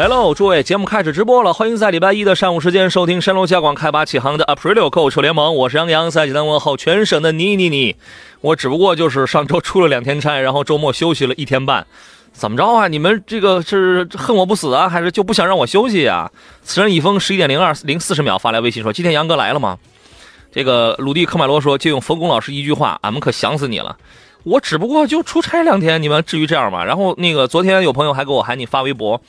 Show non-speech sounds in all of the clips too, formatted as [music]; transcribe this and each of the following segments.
来喽，诸位，节目开始直播了，欢迎在礼拜一的上午时间收听山东交广开拔启航的 April 购车联盟，我是杨洋，在济南问候全省的你你你。我只不过就是上周出了两天差，然后周末休息了一天半，怎么着啊？你们这个是恨我不死啊，还是就不想让我休息啊？此人已封十一点零二零四十秒发来微信说：“今天杨哥来了吗？”这个鲁地科迈罗说：“借用冯巩老师一句话，俺们可想死你了。我只不过就出差两天，你们至于这样吗？”然后那个昨天有朋友还给我喊你发微博。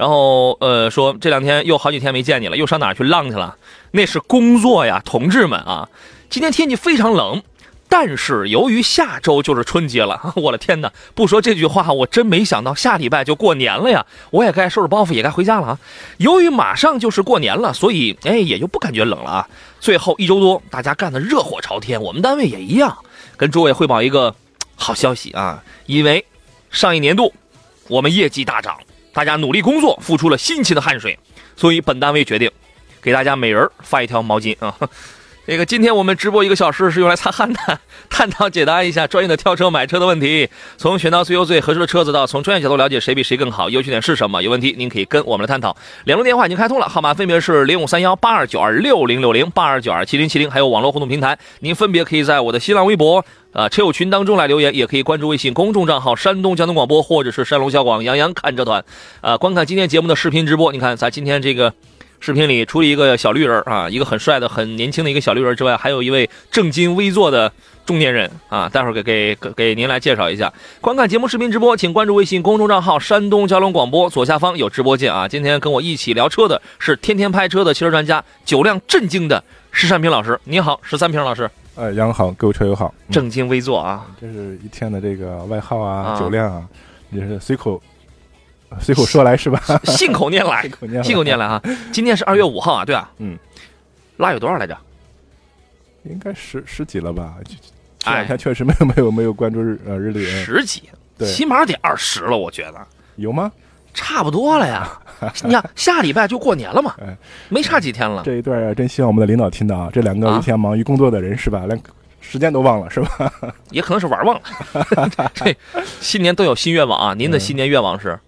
然后，呃，说这两天又好几天没见你了，又上哪去浪去了？那是工作呀，同志们啊！今天天气非常冷，但是由于下周就是春节了，[laughs] 我的天哪！不说这句话，我真没想到下礼拜就过年了呀！我也该收拾包袱，也该回家了啊！由于马上就是过年了，所以哎，也就不感觉冷了啊。最后一周多，大家干得热火朝天，我们单位也一样。跟诸位汇报一个好消息啊，因为上一年度我们业绩大涨。大家努力工作，付出了辛勤的汗水，所以本单位决定给大家每人发一条毛巾啊。这个今天我们直播一个小时是用来擦汗的，探讨解答一下专业的挑车买车的问题，从选到最优最合适的车子，到从专业角度了解谁比谁更好，优缺点是什么，有问题您可以跟我们来探讨。两路电话已经开通了，号码分别是零五三幺八二九二六零六零八二九二七零七零，还有网络互动平台，您分别可以在我的新浪微博。啊，车友群当中来留言，也可以关注微信公众账号“山东交通广播”或者是“山龙小广杨洋看车团”。啊，观看今天节目的视频直播。你看，在今天这个视频里，除了一个小绿人啊，一个很帅的、很年轻的一个小绿人之外，还有一位正襟危坐的中年人啊。待会儿给给给给您来介绍一下。观看节目视频直播，请关注微信公众账号“山东交通广播”，左下方有直播键啊。今天跟我一起聊车的是天天拍车的汽车专家、酒量震惊的石善平老师。你好，石三平老师。呃，杨好，各位车友好，正襟危坐啊，这是一天的这个外号啊，酒量啊，也是随口随口说来是吧？信口拈来，信口拈来啊！今天是二月五号啊，对啊，嗯，拉有多少来着？应该十十几了吧？这两天确实没有没有没有关注日呃日历，十几，对，起码得二十了，我觉得有吗？差不多了呀，[laughs] 你看下礼拜就过年了嘛，没差几天了。这一段真希望我们的领导听到啊，这两个一天忙于工作的人是吧，连时间都忘了是吧？[laughs] 也可能是玩忘了。[laughs] 这新年都有新愿望啊，您的新年愿望是？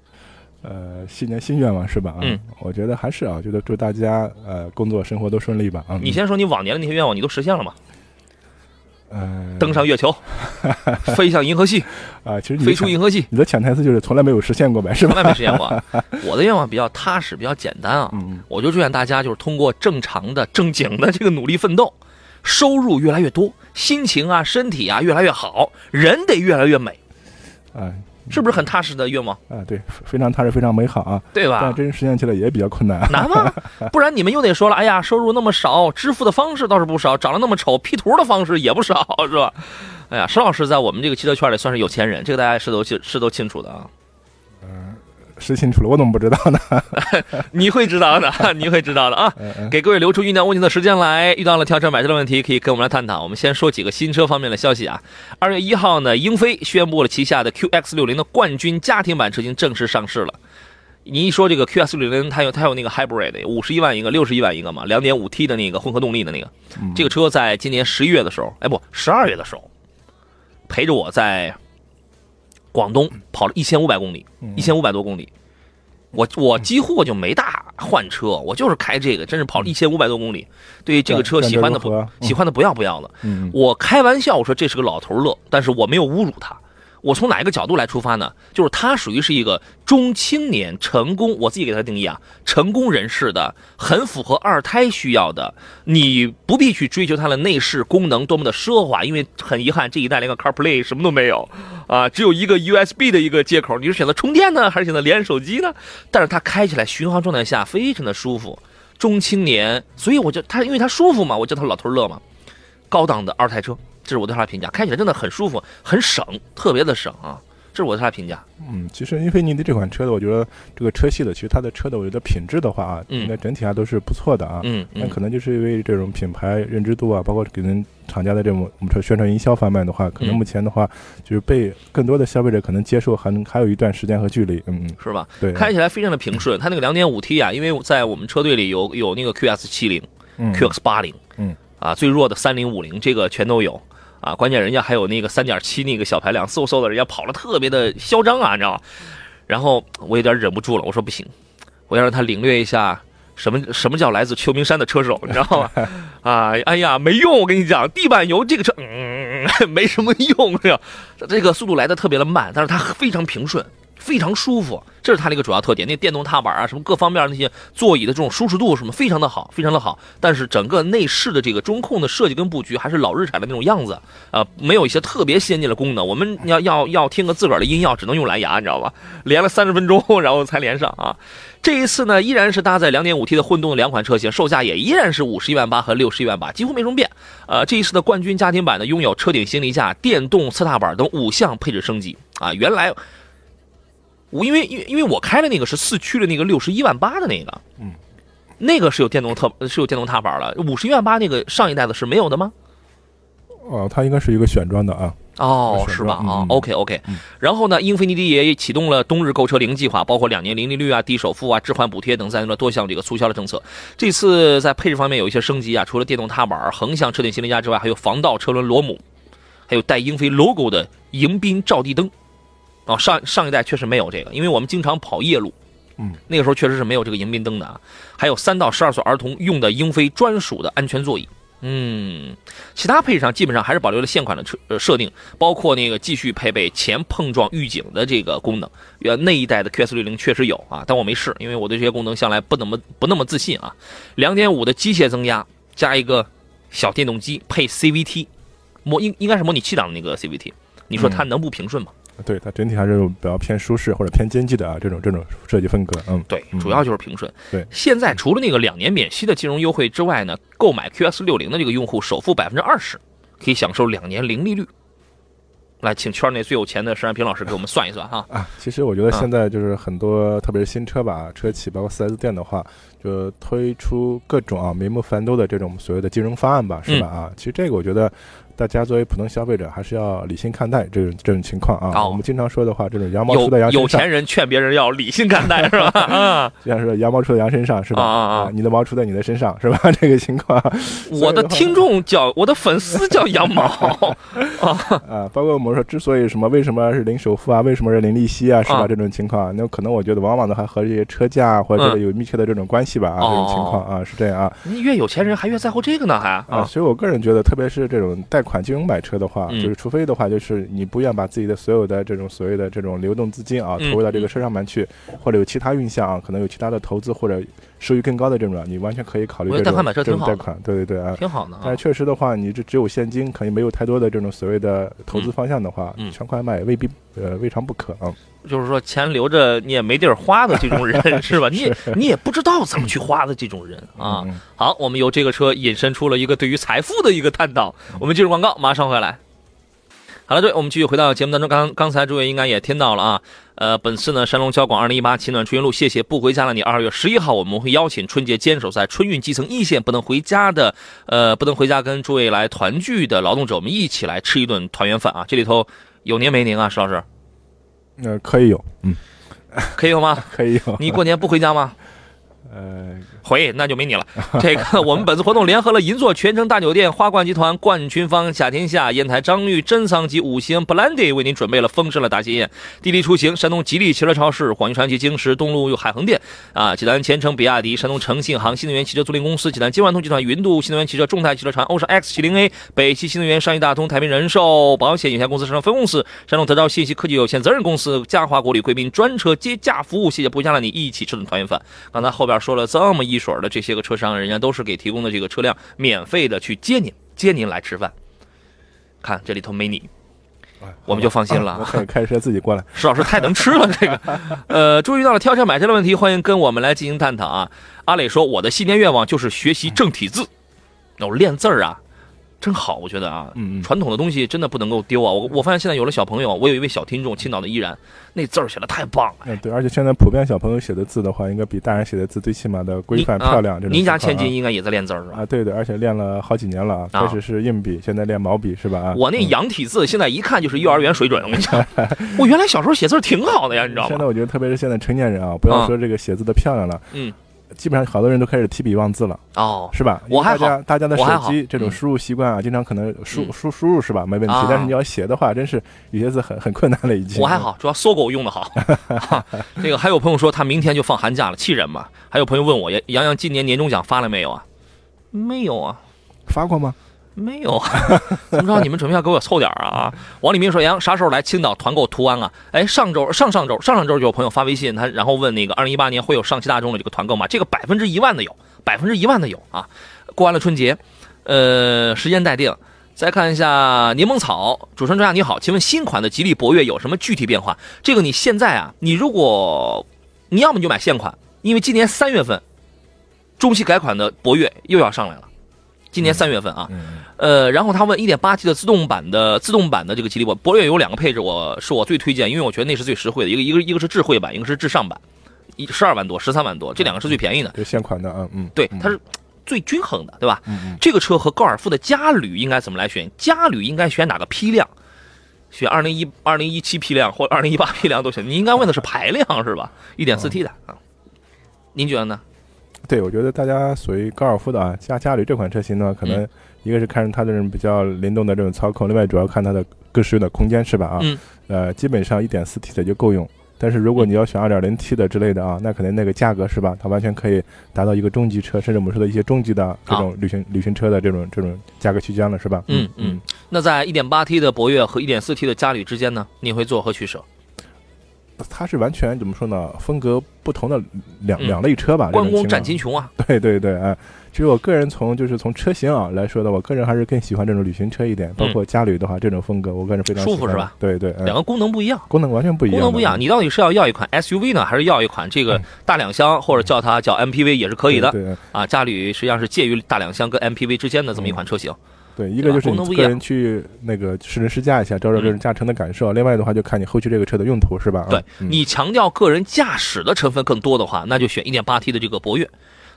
呃，新年新愿望是吧？嗯，我觉得还是啊，觉得祝大家呃工作生活都顺利吧。啊，你先说你往年的那些愿望，你都实现了吗？呃，登上月球，[laughs] 飞向银河系，啊，其实飞出银河系，你的潜台词就是从来没有实现过呗，是吧？从来没实现过。[laughs] 我的愿望比较踏实，比较简单啊，嗯我就祝愿大家就是通过正常的、正经的这个努力奋斗，收入越来越多，心情啊、身体啊越来越好，人得越来越美，啊。是不是很踏实的愿望啊？对，非常踏实，非常美好啊，对吧？但真实实现起来也比较困难，难吗？[laughs] 不然你们又得说了，哎呀，收入那么少，支付的方式倒是不少，长得那么丑，P 图的方式也不少，[laughs] 是吧？哎呀，石老师在我们这个汽车圈里算是有钱人，这个大家是都清是都清楚的啊。是清楚了，我怎么不知道呢？[laughs] 你会知道的，[laughs] 你会知道的啊！给各位留出酝酿问题的时间来，遇到了跳车买车的问题，可以跟我们来探讨。我们先说几个新车方面的消息啊。二月一号呢，英菲宣布了旗下的 QX 六零的冠军家庭版车型正式上市了。你一说这个 QX 六零，它有它有那个 Hybrid，五十一万一个，六十一万一个嘛，两点五 T 的那个混合动力的那个，这个车在今年十一月的时候，哎不，十二月的时候，陪着我在。广东跑了一千五百公里，一千五百多公里，我我几乎我就没大换车，我就是开这个，真是跑了一千五百多公里。对于这个车喜欢的不喜欢的不要不要的，我开玩笑我说这是个老头乐，但是我没有侮辱他。我从哪一个角度来出发呢？就是他属于是一个中青年成功，我自己给他定义啊，成功人士的，很符合二胎需要的。你不必去追求它的内饰功能多么的奢华，因为很遗憾这一代连个 CarPlay 什么都没有啊，只有一个 USB 的一个接口。你是选择充电呢，还是选择连手机呢？但是它开起来巡航状态下非常的舒服，中青年，所以我就他因为他舒服嘛，我叫他老头乐嘛。高档的二胎车，这是我对它的评价。开起来真的很舒服，很省，特别的省啊。这是我对它的评价。嗯，其实英菲尼迪这款车的，我觉得这个车系的，其实它的车的，我觉得品质的话啊，应该整体上都是不错的啊。嗯那可能就是因为这种品牌认知度啊，包括给人厂家的这种我们说宣传营销方面的话，可能目前的话就是被更多的消费者可能接受，还能还有一段时间和距离。嗯嗯，是吧？对，开起来非常的平顺。它那个两点五 T 啊，因为在我们车队里有有那个 QS70、QX80，嗯啊，最弱的三零五零这个全都有。啊，关键人家还有那个三点七那个小排量，嗖嗖的，人家跑了特别的嚣张啊，你知道吗？然后我有点忍不住了，我说不行，我要让他领略一下什么什么叫来自秋名山的车手，你知道吗？[laughs] 啊，哎呀，没用，我跟你讲，地板油这个车，嗯，[laughs] 没什么用，这这个速度来的特别的慢，但是它非常平顺。非常舒服，这是它的一个主要特点。那电动踏板啊，什么各方面那些座椅的这种舒适度什么，非常的好，非常的好。但是整个内饰的这个中控的设计跟布局还是老日产的那种样子，啊，没有一些特别先进的功能。我们要要要听个自个儿的音效，只能用蓝牙，你知道吧？[laughs] 连了三十分钟，[laughs] 然后才连上啊。这一次呢，依然是搭载 2.5T 的混动的两款车型，售价也依然是五十一万八和六十一万八，几乎没什么变。呃，这一次的冠军家庭版呢，拥有车顶行李架、电动侧踏板等五项配置升级啊，原来。我因为因为因为我开的那个是四驱的那个六十一万八的那个，嗯，那个是有电动特是有电动踏板了，五十一万八那个上一代的是没有的吗？哦，它应该是一个选装的啊。哦，是吧？啊，OK OK。然后呢，英菲尼迪也启动了冬日购车零计划，包括两年零利率啊、低首付啊、置换补贴等在内的多项这个促销的政策。这次在配置方面有一些升级啊，除了电动踏板、横向车顶行李架之外，还有防盗车轮螺母，还有带英菲 logo 的迎宾照地灯。哦，上上一代确实没有这个，因为我们经常跑夜路，嗯，那个时候确实是没有这个迎宾灯的啊。还有三到十二岁儿童用的英菲专属的安全座椅，嗯，其他配置上基本上还是保留了现款的车呃设定，包括那个继续配备前碰撞预警的这个功能。呃，那一代的 QS 六零确实有啊，但我没试，因为我对这些功能向来不怎么不那么自信啊。两点五的机械增压加一个小电动机配 CVT，模应应该是模拟七档的那个 CVT，你说它能不平顺吗？对它整体还是比较偏舒适或者偏经济的啊，这种这种设计风格，嗯，对，主要就是平顺。对，现在除了那个两年免息的金融优惠之外呢，购买 QS 六零的这个用户首付百分之二十，可以享受两年零利率。来，请圈内最有钱的石安平老师给我们算一算哈。啊，其实我觉得现在就是很多，特别是新车吧，车企包括四 S 店的话，就推出各种啊名目繁多的这种所谓的金融方案吧，是吧？啊，其实这个我觉得。大家作为普通消费者，还是要理性看待这种这种情况啊。我们经常说的话，这种羊毛出在羊身上。有钱人劝别人要理性看待，是吧？[laughs] 啊，就像是羊毛出在羊身上，是吧？啊啊！你的毛出在你的身上，[laughs] 是吧？[laughs] 这个情况。我的听众叫我的粉丝叫羊毛啊啊！包括我们说，之所以什么为什么是零首付啊，为什么是零利息啊，是吧？这种情况，那可能我觉得往往的还和这些车价或者这个有密切的这种关系吧啊，这种情况啊是这样啊。你越有钱人还越在乎这个呢，还啊。所以我个人觉得，特别是这种贷款金融买车。的话，就是除非的话，就是你不愿把自己的所有的这种所谓的这种流动资金啊，投入到这个车上面去，或者有其他运向啊，可能有其他的投资或者收益更高的这种，你完全可以考虑这种这种贷款，对对对啊，挺好的。但是确实的话，你这只有现金，可能没有太多的这种所谓的投资方向的话，全款买未必呃未尝不可啊。就是说，钱留着你也没地儿花的这种人 [laughs] 是吧？你也你也不知道怎么去花的这种人啊。好，我们由这个车引申出了一个对于财富的一个探讨。我们进入广告，马上回来。好了，对，我们继续回到节目当中。刚刚才诸位应该也听到了啊。呃，本次呢，山东交广二零一八秦暖春运路，谢谢不回家的你。二月十一号，我们会邀请春节坚守在春运基层一线不能回家的，呃，不能回家跟诸位来团聚的劳动者，我们一起来吃一顿团圆饭啊。这里头有您没您啊，石老师？呃，可以有，嗯，[laughs] 可以有吗？可以有。你过年不回家吗？呃，回那就没你了。[laughs] 这个我们本次活动联合了银座全城大酒店、花冠集团、冠军方、甲天下、烟台张裕、珍藏及五星 Blandy 为您准备了丰盛的大喜宴。滴滴出行、山东吉利汽车超市、广汽传祺京石东路有海恒店啊，济南前程比亚迪、山东诚信行、新能源汽车租赁公司、济南金万通集团、云度新能源汽车、众泰汽车船、欧尚 X 七零 A、北汽新能源、上汽大通、太平人寿保险有限公司山东分公司、山东德兆信息科技有限责任公司、嘉华国旅贵宾专车接驾服务，谢谢不家的你一起吃顿团圆饭。刚才后边。说了这么一水的这些个车商，人家都是给提供的这个车辆免费的去接您，接您来吃饭。看这里头没你，我们就放心了。我可以开车自己过来。石老师太能吃了，这个。呃，注意到了挑车买车的问题，欢迎跟我们来进行探讨啊。阿磊说，我的新年愿望就是学习正体字，哦，练字儿啊。真好，我觉得啊，嗯嗯传统的东西真的不能够丢啊！我我发现现在有了小朋友，我有一位小听众，青岛的依然，那字儿写的太棒了。嗯，对，而且现在普遍小朋友写的字的话，应该比大人写的字最起码的规范漂亮。这种您家千金应该也在练字儿？啊啊，对对，而且练了好几年了啊，啊开始是硬笔，现在练毛笔是吧？啊，我那嗯洋体字现在一看就是幼儿园水准，我跟你讲，[laughs] 我原来小时候写字儿挺好的呀，你知道吗？现在我觉得，特别是现在成年人啊，不要啊说这个写字的漂亮了，嗯，基本上好多人都开始提笔忘字了，哦，是吧？我还大家大家的手机这种嗯输入习惯啊，经常可能输嗯输输入是吧？没问题啊，但是你要写的话，真是有些字很 [laughs] 很困难了已经。我还好，主要搜狗用的好。[laughs] 哈这个还有朋友说他明天就放寒假了，气人嘛？还有朋友问我，杨洋今年年终奖发了没有啊？没有啊。发过吗？没有啊，[laughs] 怎么着？你们准备要给我凑点儿啊？[laughs] 王立明说：“杨啥时候来青岛团购途安啊？”哎，上周、上上周、上上周就有朋友发微信，他然后问那个二零一八年会有上汽大众的这个团购吗？这个百分之一万的有，百分之一万的有啊！过完了春节，呃，时间待定。再看一下柠檬草，主持人专家你好，请问新款的吉利博越有什么具体变化？这个你现在啊，你如果你要么就买现款，因为今年三月份中期改款的博越又要上来了，今年三月份啊。嗯，呃，然后他问 1.8T 的自动版的自动版的这个吉利博博越有两个配置，我是我最推荐，因为我觉得那是最实惠的，一个一个一个是智慧版，一个是至上版，一十二万多，十三万多，这两个是最便宜的，就现款的啊，嗯，对，嗯它是最均衡的，对吧？嗯嗯这个车和高尔夫的嘉旅应该怎么来选？嘉旅应该选哪个批量？选二零一二零一七批量或者二零一八批量都行。你应该问的是排量是吧？一点四 T 的啊，您觉得呢？对，我觉得大家属于高尔夫的啊，加嘉旅这款车型呢，可嗯能一个是看它的这种比较灵动的这种操控，另外主要看它的更实用的空间是吧？啊，嗯呃，基本上一点四 T 的就够用。但是如果你要选二点零 T 的之类的啊，那可能那个价格是吧？它完全可以达到一个中级车，甚至我们说的一些中级的这种旅行、旅行车的这种这种价格区间了，是吧？啊嗯嗯，那在一点八 T 的博越和一点四 T 的嘉旅之间呢，你会做何取舍？它是完全怎么说呢？风格不同的两、嗯两类车吧。关公战秦琼啊，[laughs] 对对对，哎，其实我个人从就是从车型啊来说的，我个人还是更喜欢这种旅行车一点，包括嘉旅的话，这种风格我个人非常舒服是吧？对对，嗯两个功能不一样。功能完全不一样，功能不一样，你到底是要要一款 SUV 呢，还是要一款这个嗯大两厢，或者叫它叫 MPV 也是可以的啊？嘉旅实际上是介于大两厢跟 MPV 之间的这么一款车型。对，一个就是你个人去那个试乘试驾一下，找找个人驾乘的感受；另外的话，就看你后期这个车的用途是吧？对嗯你强调个人驾驶的成分更多的话，那就选 1.8T 的这个博越。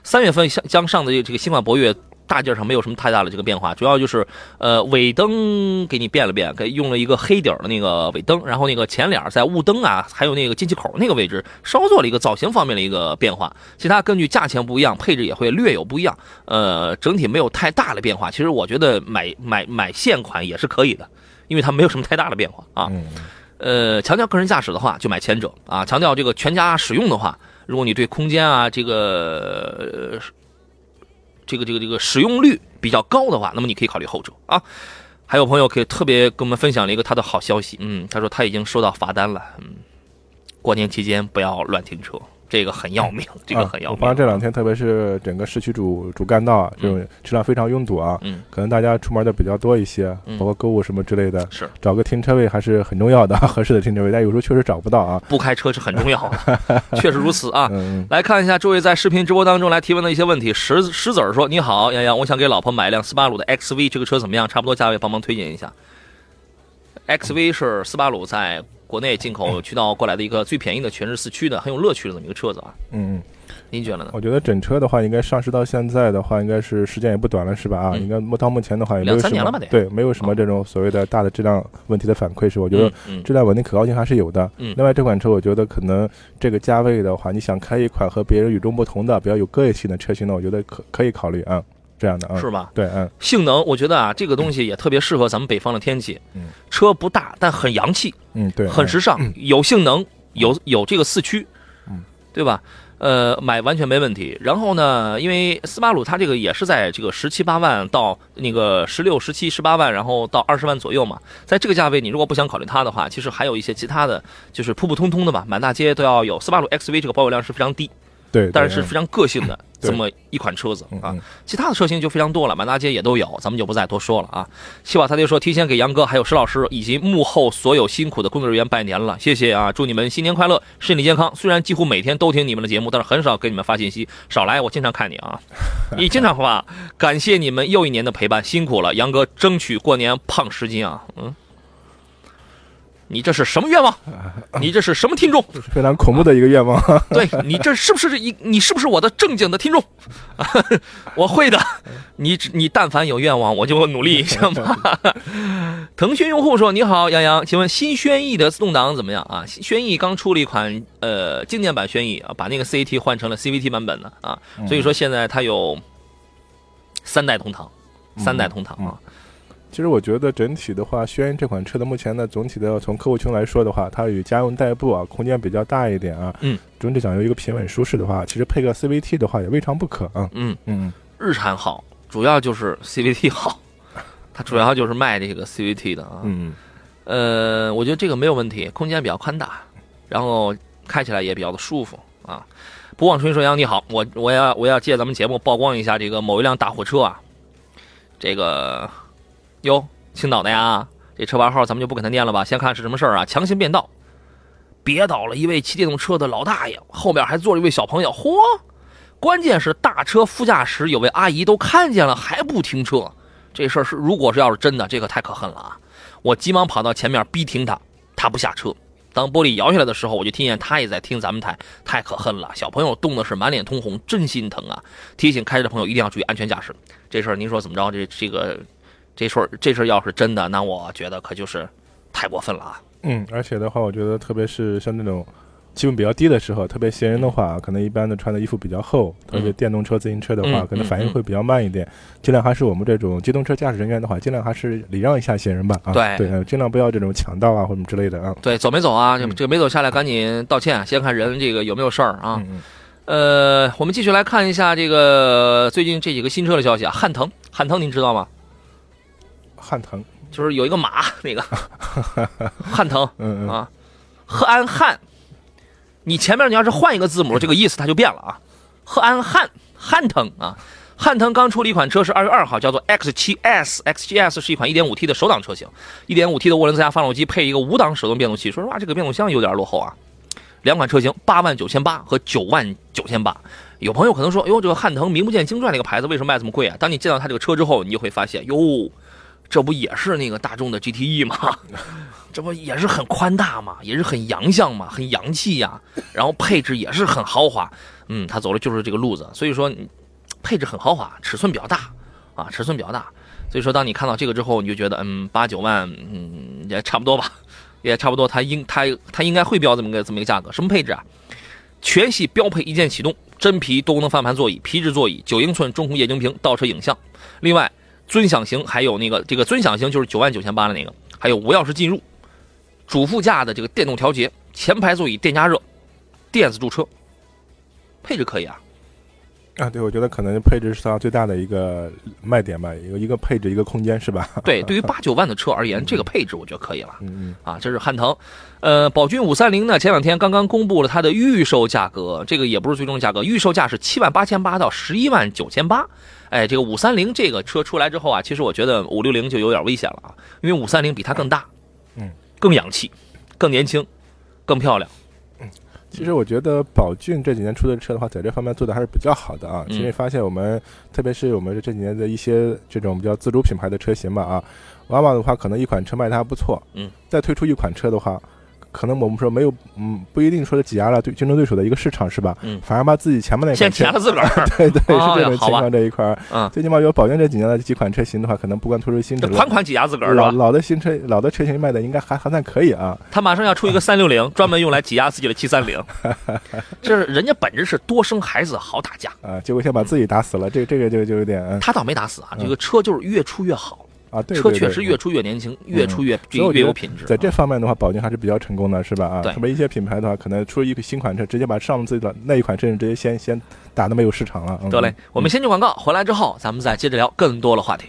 三月份将将上的这个新款博越，大件上没有什么太大的这个变化，主要就是呃尾灯给你变了变，给用了一个黑底儿的那个尾灯，然后那个前脸在雾灯啊，还有那个进气口那个位置稍做了一个造型方面的一个变化，其他根据价钱不一样，配置也会略有不一样，呃，整体没有太大的变化。其实我觉得买买买现款也是可以的，因为它没有什么太大的变化啊。嗯，呃，强调个人驾驶的话，就买前者啊；强调这个全家使用的话，如果你对空间啊这个、呃、这个这个这个使用率比较高的话，那么你可以考虑后者啊。还有朋友可以特别跟我们分享了一个他的好消息，嗯，他说他已经收到罚单了，嗯，过年期间不要乱停车，这个很要命，这个很要命。啊我发现这两天，特别是整个市区主主干道啊，这种车辆非常拥堵啊，嗯，可能大家出门的比较多一些，嗯包括购物什么之类的，是找个停车位还是很重要的，[laughs] 合适的停车位，但有时候确实找不到啊。不开车是很重要的，确实如此啊。[laughs] 来看一下诸位在视频直播当中来提问的一些问题。石石子儿说：“你好，洋洋，我想给老婆买一辆斯巴鲁的 XV，这个车怎么样？差不多价位，帮忙推荐一下。XV 是斯巴鲁在国内进口渠道过来的一个最便宜的全时四驱的，很有乐趣的这么一个车子啊。嗯嗯，您觉得呢？我觉得整车的话，应该上市到现在的话，应该是时间也不短了，是吧？啊，嗯应该目到目前的话，也没有什么两三年了吧得对，没有什么这种所谓的大的质量问题的反馈，是我觉得质量稳定可靠性还是有的。嗯另外这款车，我觉得可能这个价位的话，你想开一款和别人与众不同的、比较有个性的车型呢，我觉得可可以考虑啊，这样的啊，是吧？对，嗯性能，我觉得啊，这个东西也特别适合咱们北方的天气。嗯，车不大，但很洋气，嗯，对，嗯很时尚，有性能，有有这个四驱，嗯，对吧？呃，买完全没问题。然后呢，因为斯巴鲁它这个也是在这个十七八万到那个十六、十七、十八万，然后到二十万左右嘛。在这个价位，你如果不想考虑它的话，其实还有一些其他的，就是普普通通的吧，满大街都要有。斯巴鲁 XV 这个保有量是非常低，对，但是是嗯非常个性的，这么一款车子啊。其他的车型就非常多了，满大街也都有，咱们就不再多说了啊。希瓦他爹说，提前给杨哥还有石老师以及幕后所有辛苦的工作人员拜年了，谢谢啊！祝你们新年快乐，身体健康。虽然几乎每天都听你们的节目，但是很少给你们发信息，少来，我经常看你啊，[laughs] 你经常发。感谢你们又一年的陪伴，辛苦了，杨哥，争取过年胖十斤啊！嗯。你这是什么愿望？[laughs] 你这是什么听众？非常恐怖的一个愿望。[laughs] 对你这是不是一？你是不是我的正经的听众？[laughs] 我会的。你你但凡有愿望，我就努力一下嘛。腾讯用户说：“你好，杨洋，请问新轩逸的自动挡怎么样啊？轩逸刚出了一款呃经典版轩逸啊，把那个 CT 换成了 CVT 版本的啊，所以说现在它有三代同堂，三代同堂啊。其实我觉得整体的话，轩逸这款车的目前呢，总体的从客户群来说的话，它与家用代步啊，空间比较大一点啊。嗯。总体讲究一个平稳舒适的话，其实配个 CVT 的话也未尝不可啊。嗯嗯，日产好，主要就是 CVT 好，它主要就是卖这个 CVT 的啊。嗯，呃，我觉得这个没有问题，空间比较宽大，然后开起来也比较的舒服啊。不忘春说杨你好，我我要我要借咱们节目曝光一下这个某一辆大货车啊，这个哟，青岛的呀，这车牌号咱们就不给他念了吧。先看是什么事儿啊？强行变道，别倒了一位骑电动车的老大爷，后面还坐着一位小朋友，嚯！关键是大车副驾驶有位阿姨都看见了还不停车，这事儿是如果是要是真的，这可太可恨了啊！我急忙跑到前面逼停他，他不下车。当玻璃摇下来的时候，我就听见他也在听咱们台，太可恨了。小朋友冻的是满脸通红，真心疼啊！提醒开车的朋友一定要注意安全驾驶。这事儿您说怎么着？这这个这事儿这事儿要是真的，那我觉得可就是太过分了啊！嗯，而且的话，我觉得特别是像那种气温比较低的时候，特别闲人的话，可能一般的穿的衣服比较厚，特别电动车、自行车的话，嗯可能反应会比较慢一点。尽量还是我们这种机动车驾驶人员的话，尽量还是礼让一下闲人吧。啊，对尽量不要这种抢道啊或者之类的啊。对，走没走啊？这个没走下来，赶紧道歉，先看人这个有没有事儿啊？呃，我们继续来看一下这个最近这几个新车的消息啊。汉腾，汉腾您知道吗？汉腾，就是有一个马 [laughs] 那个。[laughs] 汉腾。嗯嗯。啊，贺安汉，你前面你要是换一个字母，这个意思它就变了啊。贺安汉。汉腾。啊，汉腾刚出了一款车是二月二号，叫做 X7S，X7S 是一款 1.5T 的手挡车型，1.5T 的涡轮增压发动机配一个五档手动变速器。说实话，这个变速箱有点落后啊。两款车型八万九千八和九万九千八。有朋友可能说，哟，这个汉腾名不见经传这个牌子为什么卖这么贵啊？当你见到它这个车之后，你就会发现，哟，这不也是那个大众的 GTE 吗？[laughs] 这不也是很宽大嘛，也是很洋相嘛，很洋气呀、然后配置也是很豪华，嗯，它走的就是这个路子，所以说配置很豪华，尺寸比较大啊，尺寸比较大，所以说当你看到这个之后，你就觉得嗯，八九万，嗯，也差不多吧，也差不多，它应它它应该会标这么个这么一个价格，什么配置啊？全系标配一键启动，真皮多功能方向盘座椅，皮质座椅，九英寸中控液晶屏，倒车影像。另外，尊享型还有那个这个尊享型就是九万九千八的那个，还有无钥匙进入，主副驾的这个电动调节，前排座椅电加热，电子驻车，配置可以啊。啊，对，我觉得可能配置是它最大的一个卖点吧，一个一个配置，一个空间是吧？[laughs] 对，对于 [laughs] 八九万的车而言，这个配置我觉得可以了。嗯嗯啊，这是汉腾，呃，宝骏五三零呢，前两天刚刚公布了它的预售价格，这个也不是最终价格，预售价是七万八千八到十一万九千八。哎，这个五三零这个车出来之后啊，其实我觉得五六零就有点危险了啊，因为五三零比它更大，嗯，更洋气，更年轻，更漂亮。其实我觉得宝骏这几年出的车的话，在这方面做的还是比较好的啊。嗯其实发现我们，特别是我们这几年的一些这种比较自主品牌的车型吧啊，往往的话可能一款车卖的还不错，嗯，再推出一款车的话，可能我们说没有，嗯，不一定说是挤压了对竞争对手的一个市场是吧？嗯反而把自己前面那先款车填了自个儿，[laughs] 对对，是这种情况这一块儿。嗯，最起码有宝骏这几年的几款车型的话，可能不光推出新车，款款挤压自个儿老？老的新车老的车型卖的应该还还算可以啊。他马上要出一个三六零，专门用来挤压自己的七三零，[laughs] 这是人家本质是多生孩子好打架。啊，结果先把自己打死了，这这个就就有点嗯他倒没打死啊，嗯这个车就是越出越好，啊，对，车对对确实越出越年轻，越出越越有品质。在这方面的话，宝骏还是比较成功的，是吧？啊，对特别一些品牌的话，可能出一个新款车，直接把上次的那一款车型直接先先打的没有市场了。嗯、得嘞，我们先去广告，回来之后咱们再接着聊更多的话题。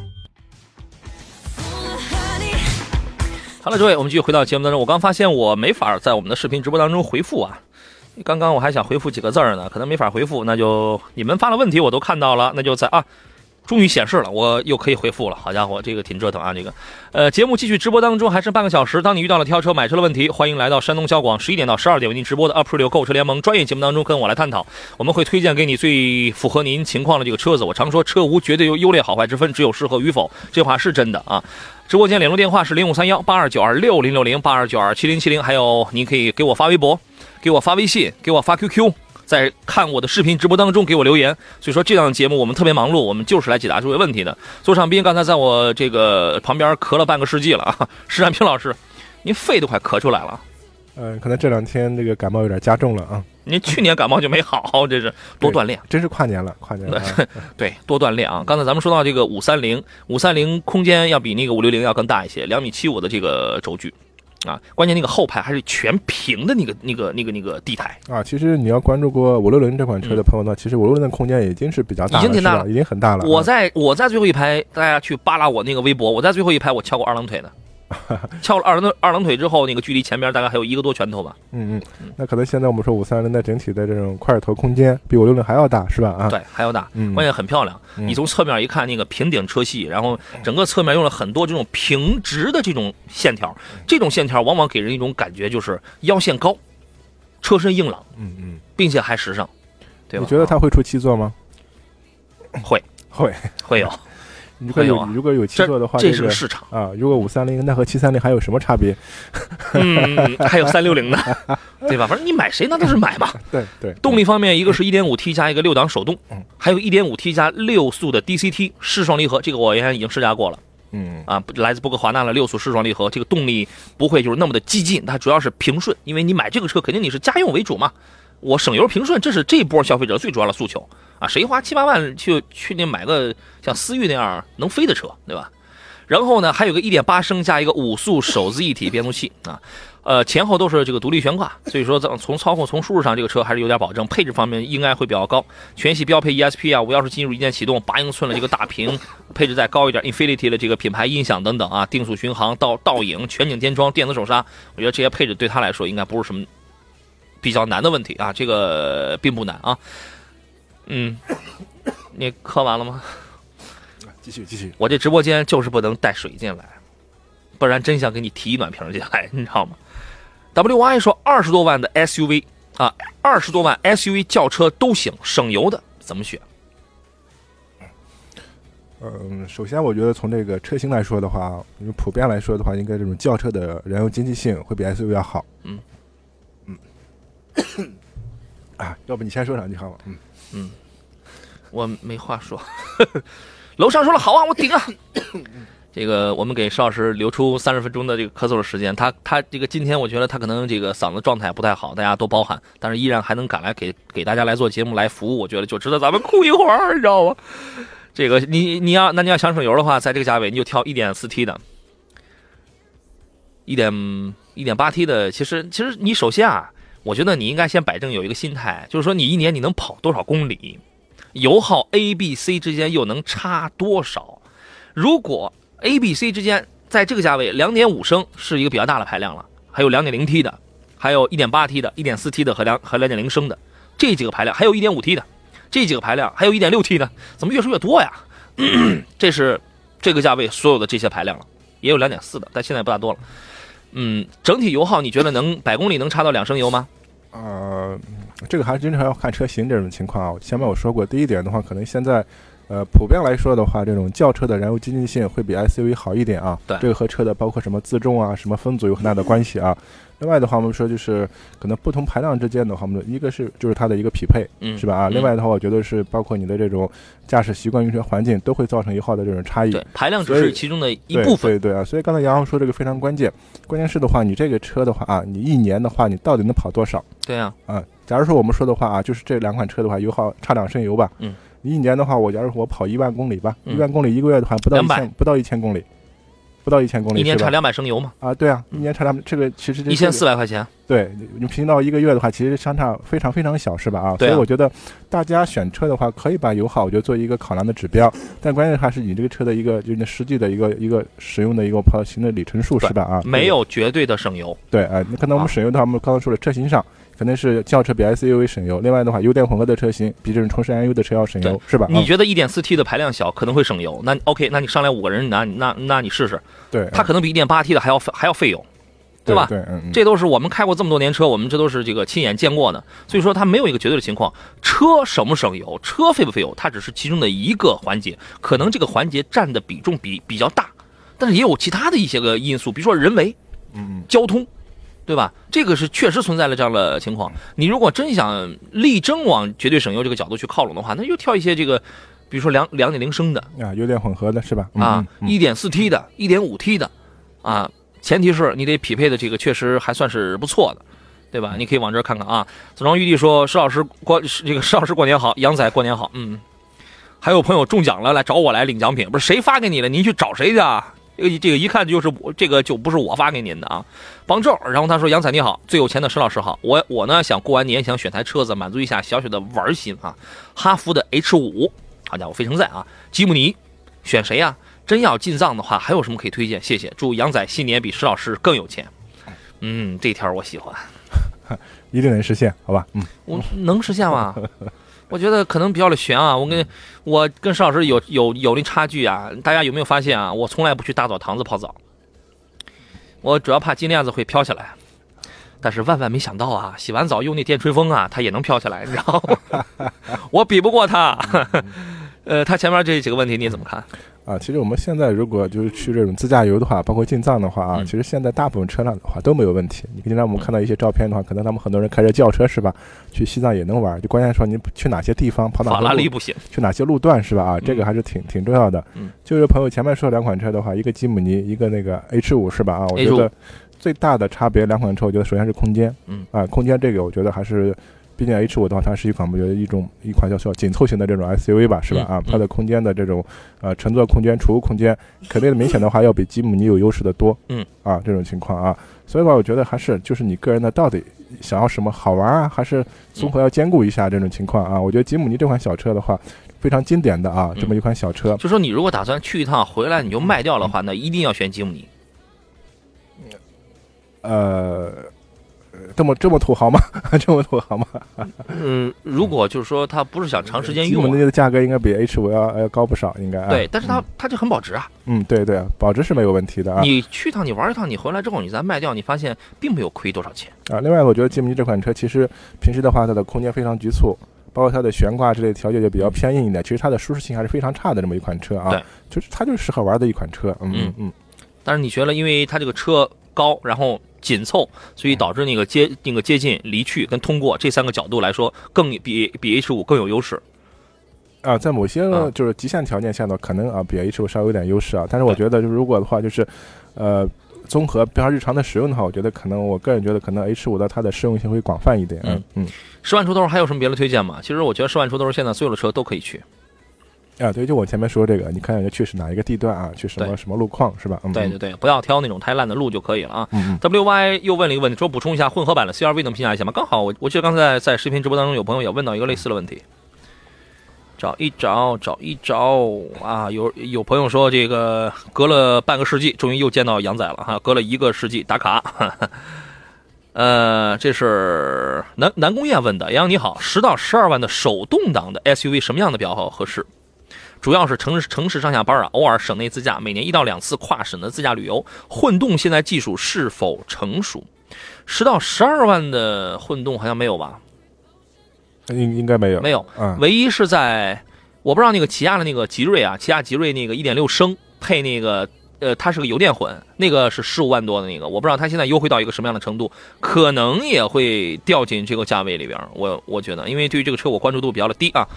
好了，各位，我们继续回到节目当中。我刚发现我没法在我们的视频直播当中回复啊。刚刚我还想回复几个字儿呢，可能没法回复，那就你们发的问题我都看到了，那就在啊，终于显示了，我又可以回复了。好家伙，这个挺折腾啊，这个。呃，节目继续直播当中，还剩半个小时。当你遇到了挑车、买车的问题，欢迎来到山东交广十一点到十二点为您直播的 Up 前六购车联盟专业节目当中跟我来探讨。我们会推荐给你最符合您情况的这个车子。我常说车无绝对有优劣好坏之分，只有适合与否，这话是真的啊。直播间联络电话是零五三幺八二九二六零六零八二九二七零七零，还有您可以给我发微博，给我发微信，给我发 QQ，在看我的视频直播当中给我留言。所以说这档节目我们特别忙碌，我们就是来解答这位问题的。苏尚斌刚才在我这个旁边咳了半个世纪了啊，施占平老师，您肺都快咳出来了。嗯，可能这两天这个感冒有点加重了啊。您去年感冒就没好，这是多锻炼，真是跨年了，跨年了、啊。[laughs] 对，多锻炼啊！刚才咱们说到这个五三零，五三零空间要比那个五六零要更大一些，两米七五的这个轴距，啊，关键那个后排还是全平的那个那个那个那个地台啊。其实你要关注过五六零这款车的朋友呢，其实五六零的空间已经是比较大，已经挺大了，已经很大了。我在我在最后一排，大家去扒拉我那个微博，我在最后一排我翘过二郎腿呢。[laughs] 翘了二郎二郎腿之后，那个距离前边大概还有一个多拳头吧。嗯嗯，那可能现在我们说五三零的整体的这种块头空间比五六零还要大，是吧？啊，对，还要大，嗯关键很漂亮。你从侧面一看，那个平顶车系，然后整个侧面用了很多这种平直的这种线条，这种线条往往给人一种感觉就是腰线高，车身硬朗，嗯嗯，并且还时尚，对吧？你觉得它会出七座吗？会会会有。[laughs] 如果有如果有七座的话，这是个市场啊。如果五三零那和七三零还有什么差别？嗯，还有三六零呢，[laughs] 对吧？反正你买谁那都是买嘛。[laughs] 对对。动力方面，一个是一点五 T 加一个六档手动，还有一点五 T 加六速的 DCT 湿双离合，这个我原来已经试驾过了。嗯啊，来自波克华纳的六速湿双离合，这个动力不会就是那么的激进，它主要是平顺，因为你买这个车肯定你是家用为主嘛。我省油平顺，这是这波消费者最主要的诉求啊！谁花七八万去去那买个像思域那样能飞的车，对吧？然后呢，还有个1.8升加一个五速手自一体变速器啊，呃，前后都是这个独立悬挂，所以说从从操控从舒适上这个车还是有点保证。配置方面应该会比较高，全系标配 ESP 啊，无钥匙进入一键启动，八英寸的这个大屏，配置再高一点，Infinity 的这个品牌音响等等啊，定速巡航、倒倒影、全景天窗、电子手刹，我觉得这些配置对他来说应该不是什么。比较难的问题啊，这个并不难啊。嗯，你磕完了吗？继续继续。我这直播间就是不能带水进来，不然真想给你提一暖瓶进来，[laughs] 你知道吗？WY 说二十多万的 SUV 啊，二十多万 SUV 轿车都行，省油的怎么选？嗯，首先我觉得从这个车型来说的话，因为普遍来说的话，应该这种轿车的燃油经济性会比 SUV 要好。嗯。[coughs] 啊，要不你先说两句好吗？嗯嗯，我没话说。[laughs] 楼上说了好啊，我顶啊。这个我们给邵老师留出三十分钟的这个咳嗽的时间。他他这个今天我觉得他可能这个嗓子状态不太好，大家多包涵。但是依然还能赶来给给大家来做节目来服务，我觉得就值得咱们哭一会儿，你知道吗？这个你你要那你要想省油的话，在这个价位你就挑一点四 T 的，一点一点八 T 的。其实其实你首先啊。我觉得你应该先摆正有一个心态，就是说你一年你能跑多少公里，油耗 A、B、C 之间又能差多少？如果 A、B、C 之间在这个价位，两点五升是一个比较大的排量了，还有两点零 T 的，还有一点八 T 的，一点四 T 的和两和两点零升的这几个排量，还有一点五 T 的这几个排量，还有一点六 T 的，怎么越说越多呀？[clears throat] 这是这个价位所有的这些排量了，也有两点四的，但现在不大多了。嗯，整体油耗你觉得能百公里能差到两升油吗？呃，这个还是经常要看车型这种情况啊。前面我说过，第一点的话，可能现在，呃，普遍来说的话，这种轿车的燃油经济性会比 SUV 好一点啊。对这个和车的包括什么自重啊、什么分组有很大的关系啊。另外的话，我们说就是可能不同排量之间的话，我们一个是就是它的一个匹配，嗯，是吧？啊，嗯。另外的话，我觉得是包括你的这种驾驶习惯、用车环境都会造成油耗的这种差异。对，排量只是其中的一部分。对对啊，所以刚才杨洋说这个非常关键，关键是的话，你这个车的话啊，你一年的话，你到底能跑多少？对啊，啊？假如说我们说的话啊，就是这两款车的话，油耗差两升油吧，嗯，你一年的话，我假如说我跑一万公里吧，嗯。一万公里一个月的话，不到一千，不到一千公里，不到一千公里，一年产两百升油嘛，啊，对啊，一年产两，这个其实这一千四百块钱。对你你平均到一个月的话，其实相差非常非常小，是吧？啊，所以我觉得大家选车的话，可以把油耗我觉得做一个考量的指标，但关键还是你这个车的一个就是你实际的一个一个使用的一个跑行的里程数，是吧？啊，没有绝对的省油。对，啊，那可能我啊们省油的话，我们刚刚说了，车型上肯定是轿车比 SUV 省油，另外的话，油电混合的车型比这种纯燃油的车要省油，是吧？啊你觉得一点四 T 的排量小，可能会省油？那 OK，那你上来五个人，那那那你试试，对，它可能比一点八 T 的还要费还要费油，对吧？对，嗯嗯，这都是我们开过这么多年车，我们这都是这个亲眼见过的，所以说它没有一个绝对的情况。车省不省油，车费不费油，它只是其中的一个环节，可能这个环节占的比重比比较大，但是也有其他的一些个因素，比如说人为、交通，对吧？这个是确实存在了这样的情况。你如果真想力争往绝对省油这个角度去靠拢的话，那就挑一些这个，比如说两两点零升的啊，油电混合的是吧？嗯啊，一点四 T 的，一点五 T 的，啊，前提是你得匹配的这个确实还算是不错的，对吧？你可以往这儿看看啊。子庄玉帝说：“石老师过这个石老师过年好，杨仔过年好。”嗯，还有朋友中奖了，来找我来领奖品，不是谁发给你的，您去找谁去啊？这个这个一看就是我，这个就不是我发给您的啊。帮正，然后他说：“杨仔你好，最有钱的石老师好，我我呢想过完年想选台车子，满足一下小小的玩心啊。哈弗的 H 五，好家伙，非常在啊。吉姆尼，选谁呀、真要进藏的话，还有什么可以推荐？谢谢，祝杨仔新年比石老师更有钱。嗯，这条我喜欢，[laughs] 一定能实现，好吧？嗯，我能实现吗？[laughs] 我觉得可能比较的悬啊。我跟我跟石老师有有有那差距啊。大家有没有发现啊？我从来不去大澡堂子泡澡，我主要怕金链子会飘起来。但是万万没想到啊，洗完澡用那电吹风啊，它也能飘起来，你知道吗？[laughs] 我比不过他。呃，他前面这几个问题你怎么看？啊，其实我们现在如果就是去这种自驾游的话，包括进藏的话啊，嗯其实现在大部分车辆的话都没有问题。你经常我们看到一些照片的话，可能他们很多人开着轿车是吧？去西藏也能玩，就关键说你去哪些地方，跑哪法些路拉利不行，去哪些路段是吧？啊，这个嗯还是挺挺重要的。嗯，就是朋友前面说两款车的话，一个吉姆尼，一个那个 H 五是吧？啊，我觉得最大的差别两款车，我觉得首先是空间，嗯啊，空间这个我觉得还是。毕竟 H 五的话，它是一款我觉得一种一款叫叫紧凑型的这种 SUV 吧，是吧？啊，它的空间的这种呃乘坐空间、储物空间，肯定明显的话要比吉姆尼有优势的多。嗯，啊，这种情况啊，所以吧，我觉得还是就是你个人的到底想要什么好玩啊，还是综合要兼顾一下这种情况啊。我觉得吉姆尼这款小车的话，非常经典的啊，这么一款小车。就说你如果打算去一趟回来你就卖掉的话，那一定要选吉姆尼。呃，这么这么土豪吗？[laughs] 这么土豪吗？嗯，如果就是说他不是想长时间用啊，尼的价格应该比 H 五要要高不少，应该啊对，但是它它就很保值啊。嗯，对对，保值是没有问题的啊。你去一趟，你玩一趟，你回来之后你再卖掉，你发现并没有亏多少钱。啊，另外我觉得吉姆尼这款车其实平时的话，它的空间非常局促，包括它的悬挂之类的条件就比较偏硬一点，其实它的舒适性还是非常差的这么一款车啊。对，就是它就是适合玩的一款车。嗯嗯嗯嗯，但是你觉得，因为它这个车高，然后紧凑，所以导致那个接那个接近、离去跟通过这三个角度来说，更比比 H 五更有优势。啊，在某些啊就是极限条件下呢，可能啊比 H 五稍微有点优势啊，但是我觉得就是如果的话就是，呃。综合比方日常的使用的话，我觉得可能我个人觉得可能 H 五的它的适用性会广泛一点。嗯嗯十万出头还有什么别的推荐吗？其实我觉得十万出头现在所有的车都可以去。啊，对，就我前面说这个，你看去是哪一个地段啊，去什么什么路况是吧？嗯，对对对，不要挑那种太烂的路就可以了啊。嗯嗯 WY 又问了一个问题，说补充一下混合版的 CRV 能评价一下吗？刚好我我记得刚才在视频直播当中有朋友也问到一个类似的问题，找一找找一找啊，有有朋友说这个隔了半个世纪，终于又见到杨仔了哈，隔了一个世纪打卡。[laughs] 呃，这是南南宫燕问的，杨你好，十到十二万的手动挡的 SUV 什么样的比较合适？主要是城市城市上下班啊，偶尔省内自驾，每年一到两次跨省的自驾旅游。混动现在技术是否成熟？十到十二万的混动好像没有吧？应应该没有，没有，嗯，唯一是在我不知道那个起亚的那个吉瑞啊，起亚吉瑞那个一点六升配那个呃，它是个油电混，那个是十五万多的那个，我不知道它现在优惠到一个什么样的程度，可能也会掉进这个价位里边。我我觉得，因为对于这个车我关注度比较的低啊。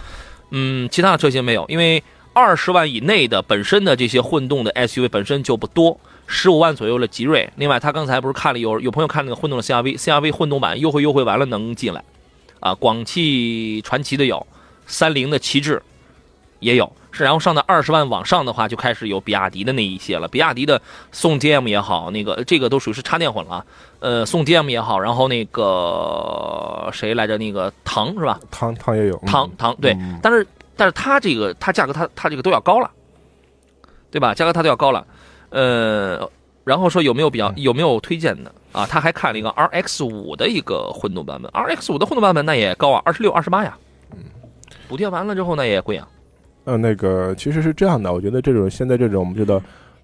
嗯，其他的车型没有，因为二十万以内的本身的这些混动的 SUV 本身就不多，十五万左右的吉瑞。另外，他刚才不是看了有有朋友看那个混动的 CRV，CRV 混动版优惠优惠完了能进来啊。广汽传祺的有，三菱的旗帜。也有，是然后上到二十万往上的话，就开始有比亚迪的那一些了。比亚迪的宋 DM 也好，那个这个都属于是插电混了。呃，宋 DM 也好，然后那个谁来着？那个唐是吧？唐唐也有，唐唐对，但是但是它这个它价格它它这个都要高了，对吧？价格它都要高了。呃，然后说有没有比较有没有推荐的啊？他还看了一个 RX 五的一个混动版本，RX 五的混动版本那也高啊，二十六二十八呀。嗯，补贴完了之后那也贵啊。呃，那个其实是这样的，我觉得这种现在这种我们觉得，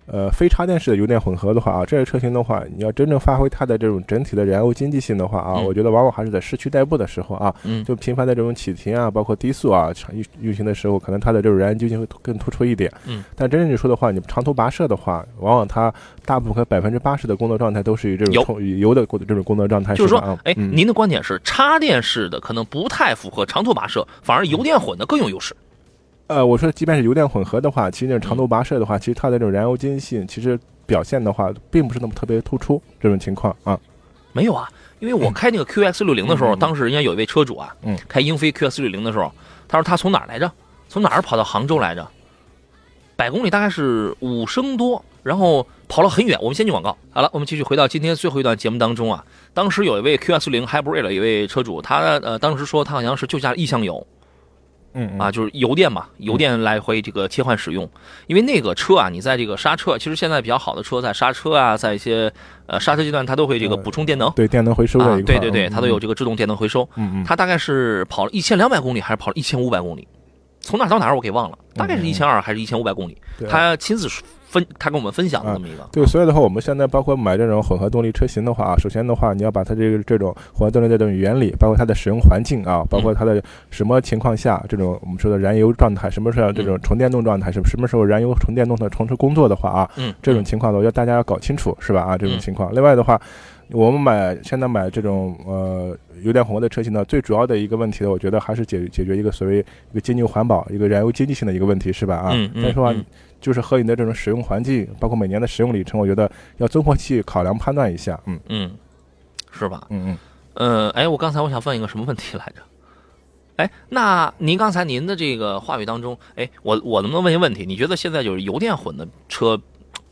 呃，非插电式的油电混合的话啊，这些车型的话，你要真正发挥它的这种整体的燃油经济性的话啊，我觉得往往还是在市区代步的时候啊，就频繁的这种启停啊，包括低速啊，运运行的时候，可能它的这种燃油经济会更突出一点。嗯。但真正你说的话，你长途跋涉的话，往往它大部分百分之八十的工作状态都是以这种充油的这种工作状态。就是说，哎，您的观点是插电式的可能不太符合长途跋涉，反而油电混的更有优势。呃，我说，即便是油电混合的话，其实那种长途跋涉的话，其实它的这种燃油经济性，其实表现的话，并不是那么特别突出。这种情况啊，没有啊，因为我开那个 QX 六零的时候，当时人家有一位车主啊，嗯，开英菲 QX 六零的时候，他说他从哪儿来着？从哪儿跑到杭州来着？百公里大概是五升多，然后跑了很远。我们先进广告，好了，我们继续回到今天最后一段节目当中啊。当时有一位 QX 六零 Hybrid 的一位车主，他呃当时说他好像是就加一箱油。嗯啊，就是油电嘛，油电来回这个切换使用，因为那个车啊，你在这个刹车，其实现在比较好的车，在刹车啊，在一些呃刹车阶段，它都会这个补充电能，对电能回收啊对对对，它都有这个自动电能回收。嗯嗯，它大概是跑了一千两百公里，还是跑了一千五百公里？从哪到哪我给忘了，大概是一千二还是一千五百公里？他亲自分，他跟我们分享的这么一个。对，所以的话，我们现在包括买这种混合动力车型的话啊，首先的话，你要把它这个这种混合动力的这种原理，包括它的使用环境啊，包括它的什么情况下这种我们说的燃油状态，什么时候这种纯电动状态，什么什么时候燃油纯电动的同时工作的话啊，嗯，这种情况的，我觉得大家要搞清楚，是吧？啊，这种情况。另外的话。我们买现在买这种呃油电混合的车型呢，最主要的一个问题呢，我觉得还是解解决一个所谓一个经济环保、一个燃油经济性的一个问题，是吧？啊，但是说就是和你的这种使用环境，包括每年的使用里程，我觉得要综合去考量判断一下。嗯嗯，是吧？嗯嗯呃，哎，我刚才我想问一个什么问题来着？哎，那您刚才您的这个话语当中，哎，我我能不能问一个问题？你觉得现在就是油电混的车，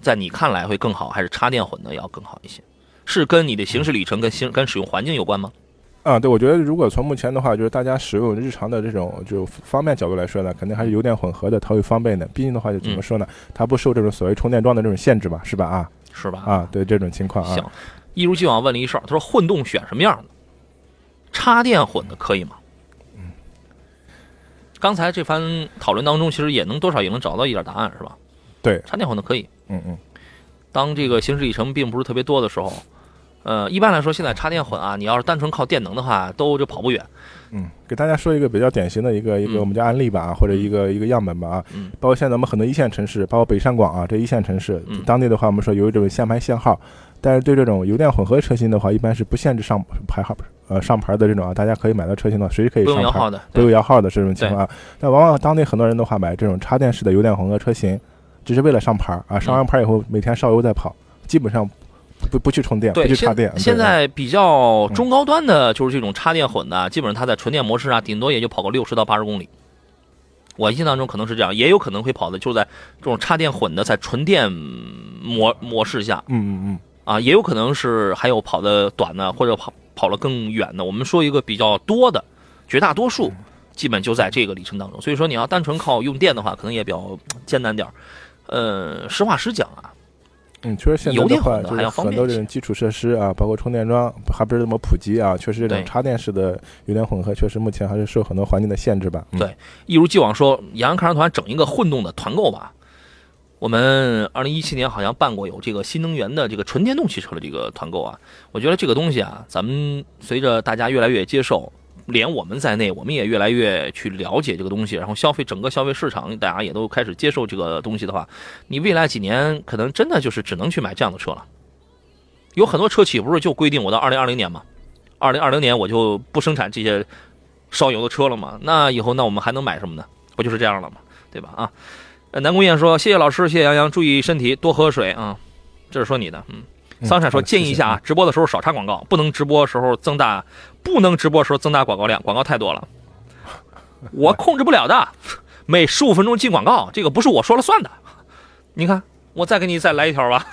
在你看来会更好，还是插电混的要更好一些？是跟你的行驶里程、跟行跟使用环境有关吗？啊，对，我觉得如果从目前的话，就是大家使用日常的这种就方便角度来说呢，肯定还是油电混合的它会方便的。毕竟的话，就怎么说呢，它不受这种所谓充电桩的这种限制吧，是吧？啊，是吧？啊，对这种情况啊。行，一如既往问了一事儿，他说混动选什么样的？插电混的可以吗？嗯。刚才这番讨论当中，其实也能多少也能找到一点答案，是吧？对，插电混的可以。嗯嗯。当这个行驶里程并不是特别多的时候。呃，一般来说，现在插电混啊，你要是单纯靠电能的话，都就跑不远。嗯，给大家说一个比较典型的一个一个我们叫案例吧，或者一个一个样本吧啊。嗯。包括现在咱们很多一线城市，包括北上广啊这一线城市，当地的话，我们说有这种限牌限号，但是对这种油电混合车型的话，一般是不限制上牌号，呃，上牌的这种啊，大家可以买到车型的话，随时可以上牌。不用摇号的。不用摇号的这种情况啊。但往往当地很多人的话，买这种插电式的油电混合车型，只是为了上牌啊，上完牌以后每天烧油再跑，基本上。不不去充电，不去插电。现在比较中高端的，就是这种插电混的，基本上它在纯电模式啊，顶多也就跑个六十到八十公里。我印象当中可能是这样，也有可能会跑的，就是在这种插电混的，在纯电模模式下，嗯嗯嗯，啊，也有可能是还有跑的短的，或者跑跑了更远的。我们说一个比较多的，绝大多数基本就在这个里程当中。所以说，你要单纯靠用电的话，可能也比较艰难点儿呃，实话实讲啊。嗯，确实现在的话，就是很多这种基础设施啊，包括充电桩还不是那么普及啊。确实，这种插电式的油电混合，确实目前还是受很多环境的限制吧。对，一如既往说，洋洋看车团整一个混动的团购吧。我们二零一七年好像办过有这个新能源的这个纯电动汽车的这个团购啊。我觉得这个东西啊，咱们随着大家越来越接受，连我们在内，我们也越来越去了解这个东西，然后消费整个消费市场，大家也都开始接受这个东西的话，你未来几年可能真的就是只能去买这样的车了。有很多车企不是就规定我到二零二零年嘛，二零二零年我就不生产这些烧油的车了嘛？那以后那我们还能买什么呢？不就是这样了吗？对吧？啊，呃南宫燕说：“谢谢老师，谢谢杨洋，注意身体，多喝水啊。”这是说你的，嗯。桑闪说：“建议一下啊，直播的时候少插广告，不能直播时候增大，不能直播时候增大广告量，广告太多了，[laughs] 我控制不了的。每十五分钟进广告，这个不是我说了算的。你看，我再给你再来一条吧，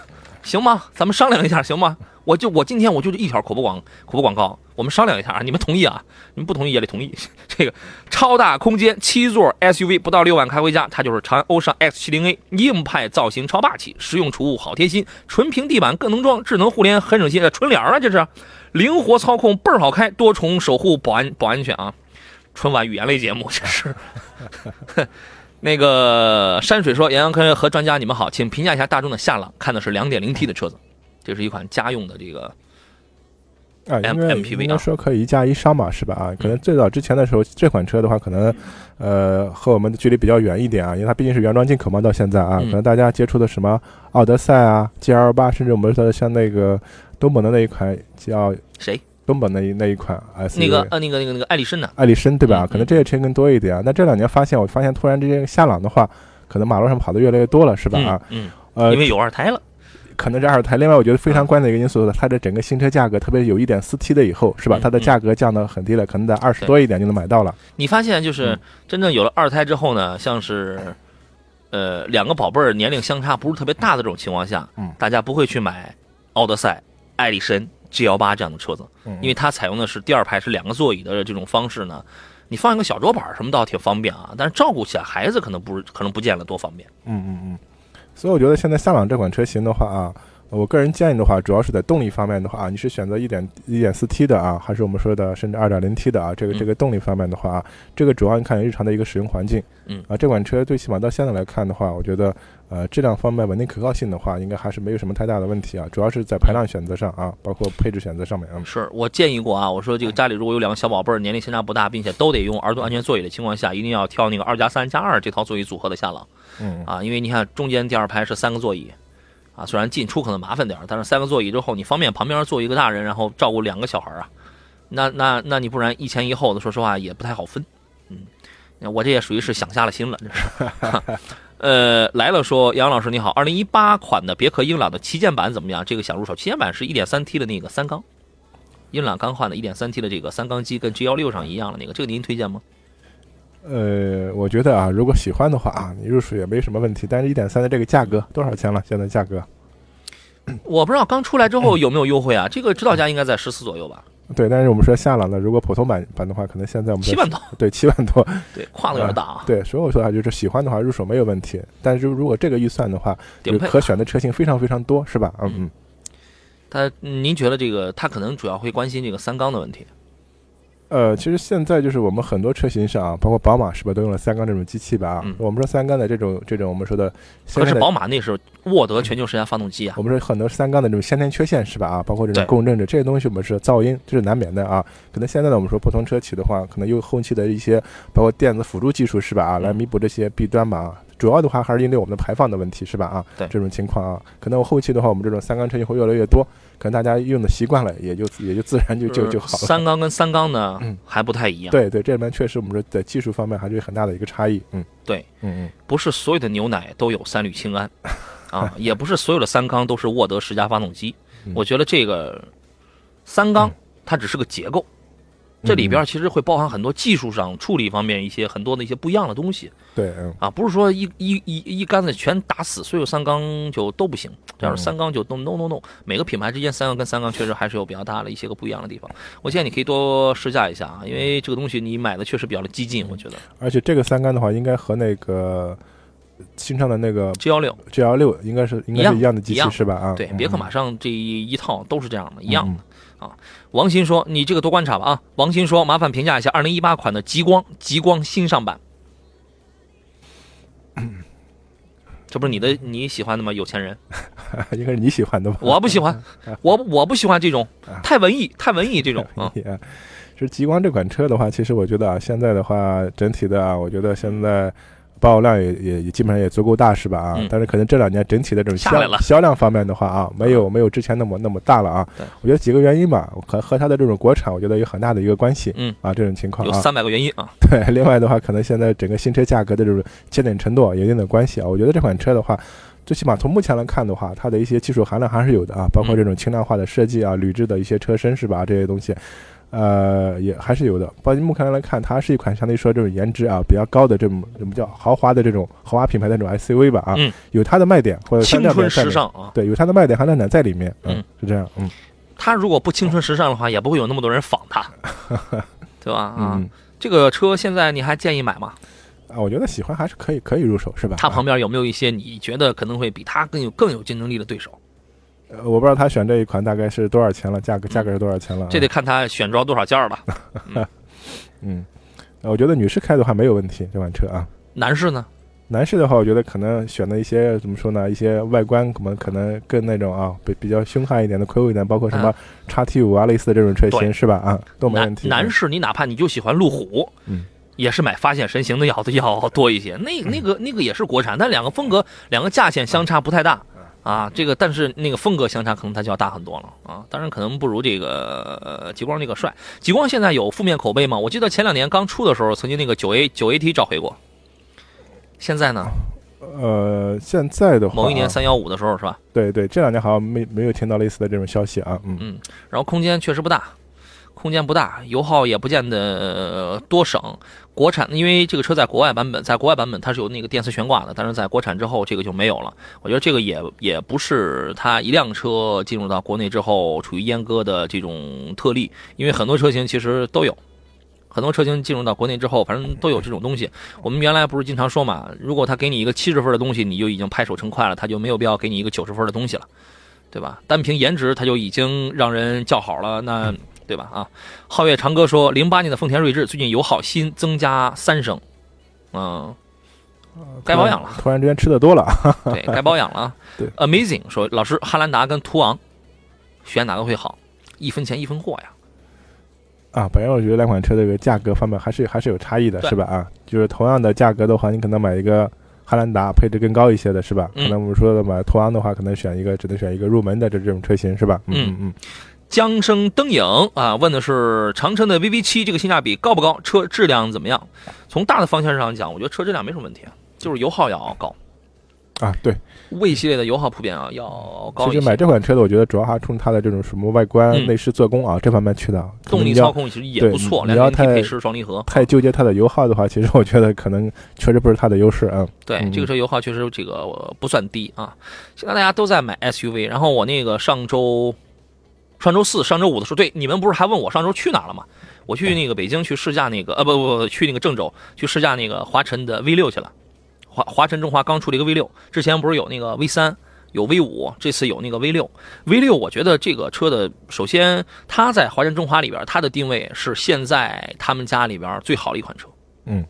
行吗？咱们商量一下，行吗？我就我今天我就这一条口播广口播广告，我们商量一下啊，你们同意啊？你们不同意也得同意。[laughs] 这个超大空间七座 SUV 不到六万开回家，它就是长安欧尚 X 7 0 A，硬派造型超霸气，实用储物好贴心，纯平地板更能装，智能互联很省心，这纯联啊这是，灵活操控倍儿好开，多重守护保安保安全啊。春晚语言类节目 [laughs] 这是。[laughs] 那个山水说：“杨洋科和专家，你们好，请评价一下大众的夏朗，看的是 2.0T 的车子，这是一款家用的这个啊，M- 应该说可以一加一商嘛，是吧？啊，可能最早之前的时候，这款车的话，可能呃和我们的距离比较远一点啊，因为它毕竟是原装进口嘛，到现在啊，嗯可能大家接触的什么奥德赛啊、GL 八，甚至我们说的像那个东本的那一款叫谁？东本的那一那一款 SUV，那个呃那个那个那个艾力绅呢？艾力绅对吧？嗯可能这些车更多一点啊。那这两年发现，我发现突然之间夏朗的话，可能马路上跑的越来越多了，是吧？啊，嗯，呃因，为有二胎了。可能是二胎。另外，我觉得非常关键的一个因素，它的整个新车价格，特别有一点四 T 的以后，是吧？嗯它的价格降到很低了，可能在二十多一点就能买到了。你发现就是嗯真正有了二胎之后呢，像是呃两个宝贝儿年龄相差不是特别大的这种情况下，嗯大家不会去买奥德赛、艾力绅、G 幺八这样的车子，嗯因为它采用的是第二排是两个座椅的这种方式呢。你放一个小桌板什么倒挺方便啊，但是照顾起来孩子可能不是可能不见了多方便。嗯嗯嗯。所以我觉得现在夏朗这款车型的话啊，我个人建议的话，主要是在动力方面的话啊，你是选择一点一点四 T 的啊，还是我们说的甚至二点零 T 的啊？这个嗯这个动力方面的话啊，这个主要你看日常的一个使用环境。嗯啊，这款车最起码到现在来看的话，我觉得呃质量方面稳定可靠性的话，应该还是没有什么太大的问题啊。主要是在排量选择上啊，包括配置选择上面啊。是我建议过啊，我说这个家里如果有两个小宝贝儿，年龄相差不大，并且都得用儿童安全座椅的情况下，一定要挑那个二加三加二这套座椅组合的夏朗。嗯啊，因为你看中间第二排是三个座椅，啊，虽然进出可能麻烦点，但是三个座椅之后，你方便旁边坐一个大人，然后照顾两个小孩啊，那那那你不然一前一后的，说实话也不太好分。嗯，我这也属于是想瞎了心了，这是。[laughs] 呃，来了说杨老师你好，二零一八款的别克英朗的旗舰版怎么样？这个想入手，旗舰版是一点三 T 的那个三缸，英朗刚换的一点三 T 的这个三缸机，跟 G 幺六上一样的那个，这个您推荐吗？呃，我觉得啊，如果喜欢的话啊，你入手也没什么问题。但是一点三的这个价格多少钱了？现在价格？我不知道刚出来之后有没有优惠啊？这个指导价应该在十四左右吧，对，但是我们说夏朗的，如果普通版版的话，可能现在我们在七万多，对七万多，对，[laughs] 跨度有点大啊。对，所以我说啊，就是喜欢的话入手没有问题。但是如果这个预算的话，可选的车型非常非常多，是吧？嗯嗯。他，嗯您觉得这个他可能主要会关心这个三缸的问题？呃，其实现在就是我们很多车型上啊，包括宝马是吧，都用了三缸这种机器吧？啊，嗯我们说三缸的这种这种我们说的先可是宝马那是沃德全球十佳发动机啊我，们说很多三缸的这种先天缺陷是吧？啊，包括这种共振的这些东西，我们是噪音，这是难免的啊。可能现在呢，我们说不同车企的话，可能用后期的一些包括电子辅助技术是吧？啊，来嗯弥补这些弊端吧。啊，主要的话还是因为我们的排放的问题是吧？啊，对。这种情况啊，可能我后期的话，我们这种三缸车型会越来越多，可能大家用的习惯了，也就也就自然就就就好了。三缸跟三缸呢嗯。还不太一样，对对，这里面确实我们说在技术方面还是有很大的一个差异。嗯，对，嗯嗯，不是所有的牛奶都有三氯氰胺 [laughs] 啊，也不是所有的三缸都是沃德十佳发动机。嗯。我觉得这个三缸它只是个结构，这里边其实会包含很多技术上处理方面一些很多的一些不一样的东西。对，嗯啊，不是说一一一一竿子全打死，所有三缸就都不行，这样嗯三缸就都 no no no。每个品牌之间三缸跟三缸确实还是有比较大的一些个不一样的地方。我建议你可以多试驾一下啊，因为这个东西你买的确实比较的激进，我觉得。而且这个三缸的话，应该和那个新上的那个 G 幺六 G L 六应该是应该是一样的机器是吧？啊，对，嗯别克马上这一一套都是这样的，一样的。嗯王鑫说：“你这个多观察吧啊。”王鑫说：“麻烦评价一下二零一八款的极光极光新上版。[coughs] ”这不是你的你喜欢的吗？有钱人，[laughs] 应该是你喜欢的吧？我不喜欢，[laughs] 我我不喜欢这种太文艺太文艺这种啊。[laughs] 啊，是极光这款车的话，其实我觉得啊，现在的话整体的啊，我觉得现在保有量也也也基本上也足够大，是吧？啊，嗯但是可能这两年整体的这种下来了销销量方面的话啊，没有没有之前那么那么大了啊对。我觉得几个原因吧，和和它的这种国产，我觉得有很大的一个关系。嗯啊，这种情况啊，有三百个原因啊。对，[laughs] 另外的话，可能现在整个新车价格的这种节点程度啊有一定的关系啊。我觉得这款车的话，最起码从目前来看的话，它的一些技术含量还是有的啊，包括嗯这种轻量化的设计啊、铝制的一些车身是吧？这些东西，呃，也还是有的。包括目前来看，它是一款相对于说这种颜值啊比较高的这种什么叫豪华的这种豪华品牌的这种 SUV 吧啊，嗯有它的卖点或者青春时尚啊，对，有它的卖点和亮点在里面，嗯嗯，是这样，嗯它如果不青春时尚的话，也不会有那么多人仿它，[laughs] 对吧？啊，嗯这个车现在你还建议买吗？啊，我觉得喜欢还是可以可以入手是吧？它啊旁边有没有一些你觉得可能会比它更有更有竞争力的对手？呃我不知道他选这一款大概是多少钱了，价格价格是多少钱了啊？这得看他选装多少件儿了。[laughs] 嗯，呃我觉得女士开的话没有问题，这款车啊。男士呢？男士的话，我觉得可能选的一些怎么说呢？一些外观可能可能更那种啊，比比较凶悍一点的、魁梧一点，包括什么叉 T 五啊类似的这种车型是吧？啊，都没问题。男士，你哪怕你就喜欢路虎，嗯，也是买发现神行的要的要多一些。那那个那个也是国产，但两个风格两个价钱相差不太大 [laughs] 啊。这个但是那个风格相差可能它就要大很多了啊。当然可能不如这个呃极光那个帅。极光现在有负面口碑吗？我记得前两年刚出的时候，曾经那个九 A 九 AT 召回过。现在呢？呃，现在的话，某一年三幺五的时候是吧？对对，这两年好像没没有听到类似的这种消息啊。嗯嗯，然后空间确实不大，空间不大，油耗也不见得呃多省。国产因为这个车在国外版本，在国外版本它是有那个电磁悬挂的，但是在国产之后这个就没有了。我觉得这个也也不是它一辆车进入到国内之后处于阉割的这种特例，因为很多车型其实都有。很多车型进入到国内之后，反正都有这种东西。我们原来不是经常说嘛，如果他给你一个七十分的东西，你就已经拍手称快了，他就没有必要给你一个九十分的东西了，对吧？单凭颜值，他就已经让人叫好了，那对吧？啊，皓月长歌说，零八年的丰田锐志最近油耗新增加三升，嗯，该保养了，突然之间吃的多了，对该保养了。[laughs] 对，Amazing 说，老师，汉兰达跟途昂选哪个会好？一分钱一分货呀。啊，本来我觉得两款车这个价格方面还是还是有差异的，是吧？啊，就是同样的价格的话，你可能买一个汉兰达配置更高一些的，是吧？嗯可能我们说的买途昂的话，可能选一个只能选一个入门的这这种车型，是吧？嗯嗯嗯。江生灯影啊，问的是长城的 VV 七这个性价比高不高？车质量怎么样？从大的方向上讲，我觉得车质量没什么问题，啊，就是油耗要高。啊，对，，V 系列的油耗普遍啊要高。其实买这款车的，我觉得主要还是冲它的这种什么外观、嗯内饰、做工啊这方面去的。动力操控其实也不错，两点零 T 配饰双离合。太纠结它的油耗的话，其实我觉得可能确实不是它的优势啊。对，嗯这个车油耗确实这个呃不算低啊。现在大家都在买 SUV，然后我那个上周、上周四、上周五的时候，对你们不是还问我上周去哪了吗？我去那个北京去试驾那个呃不不不去那个郑州去试驾那个华晨的 V 六去了。华华晨中华刚出了一个 V 六，之前不是有那个 V 三，有 V 五，这次有那个 V 六。V 六我觉得这个车的，首先它在华晨中华里边，它的定位是现在他们家里边最好的一款车。嗯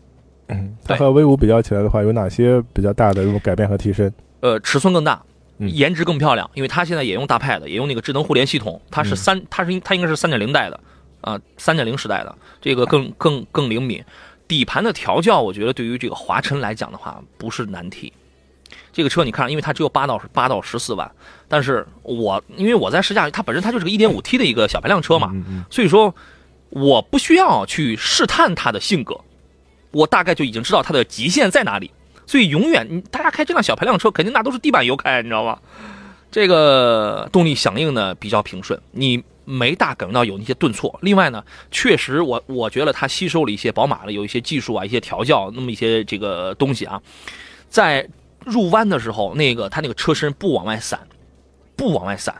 嗯，它对和 V 五比较起来的话，有哪些比较大的这种改变和提升？呃，尺寸更大，嗯颜值更漂亮，因为它现在也用大 pad，也用那个智能互联系统，它是嗯三，它是它应该是三点零代的，啊、三点零时代的，这个更更更灵敏。底盘的调教，我觉得对于这个华晨来讲的话，不是难题。这个车你看，因为它只有八到八到十四万，但是我因为我在试驾，它本身它就是个一点五 T 的一个小排量车嘛，所以说我不需要去试探它的性格，我大概就已经知道它的极限在哪里。所以永远，你大家开这辆小排量车，肯定那都是地板油开，你知道吗？这个动力响应呢比较平顺，你没大感觉到有那些顿挫。另外呢，确实我我觉得它吸收了一些宝马的有一些技术啊、一些调教那么一些这个东西啊，在入弯的时候，那个它那个车身不往外散，不往外散，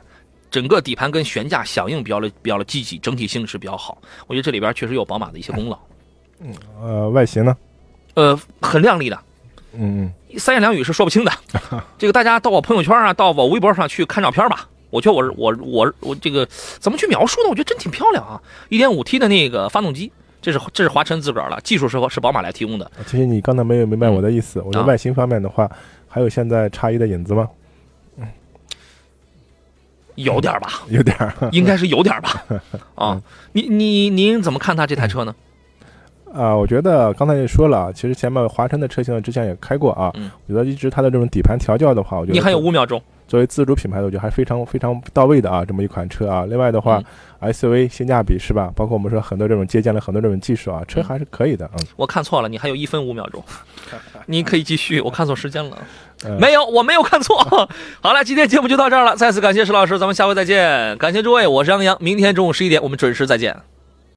整个底盘跟悬架响应比较的比较的积极，整体性是比较好。我觉得这里边确实有宝马的一些功劳，嗯呃，外形呢？呃，很靓丽的。嗯嗯三言两语是说不清的。[laughs] 这个大家到我朋友圈啊，到我微博上去看照片吧。我觉得我是我我我这个怎么去描述呢？我觉得真挺漂亮啊！一点五 T 的那个发动机，这是这是华晨自个儿了，技术是是宝马来提供的。其实你刚才没有明白我的意思。我觉啊得外形方面的话，还有现在差异的影子吗？有点吧，有点应该是有点儿吧。[laughs] 啊，你你您怎么看它这台车呢？啊，我觉得刚才也说了，其实前面华晨的车型，之前也开过啊。嗯我觉得一直它的这种底盘调教的话，我觉得你还有五秒钟。作为自主品牌的，我觉得还非常非常到位的啊，这么一款车啊。另外的话、SUV 性价比是吧？包括我们说很多这种借鉴了很多这种技术啊，车还是可以的，嗯。我看错了，你还有一分五秒钟，[laughs] 你可以继续。我看错时间了，嗯没有，我没有看错。[laughs] 好了，今天节目就到这儿了，再次感谢石老师，咱们下回再见。感谢诸位，我是杨洋，明天中午十一点我们准时再见。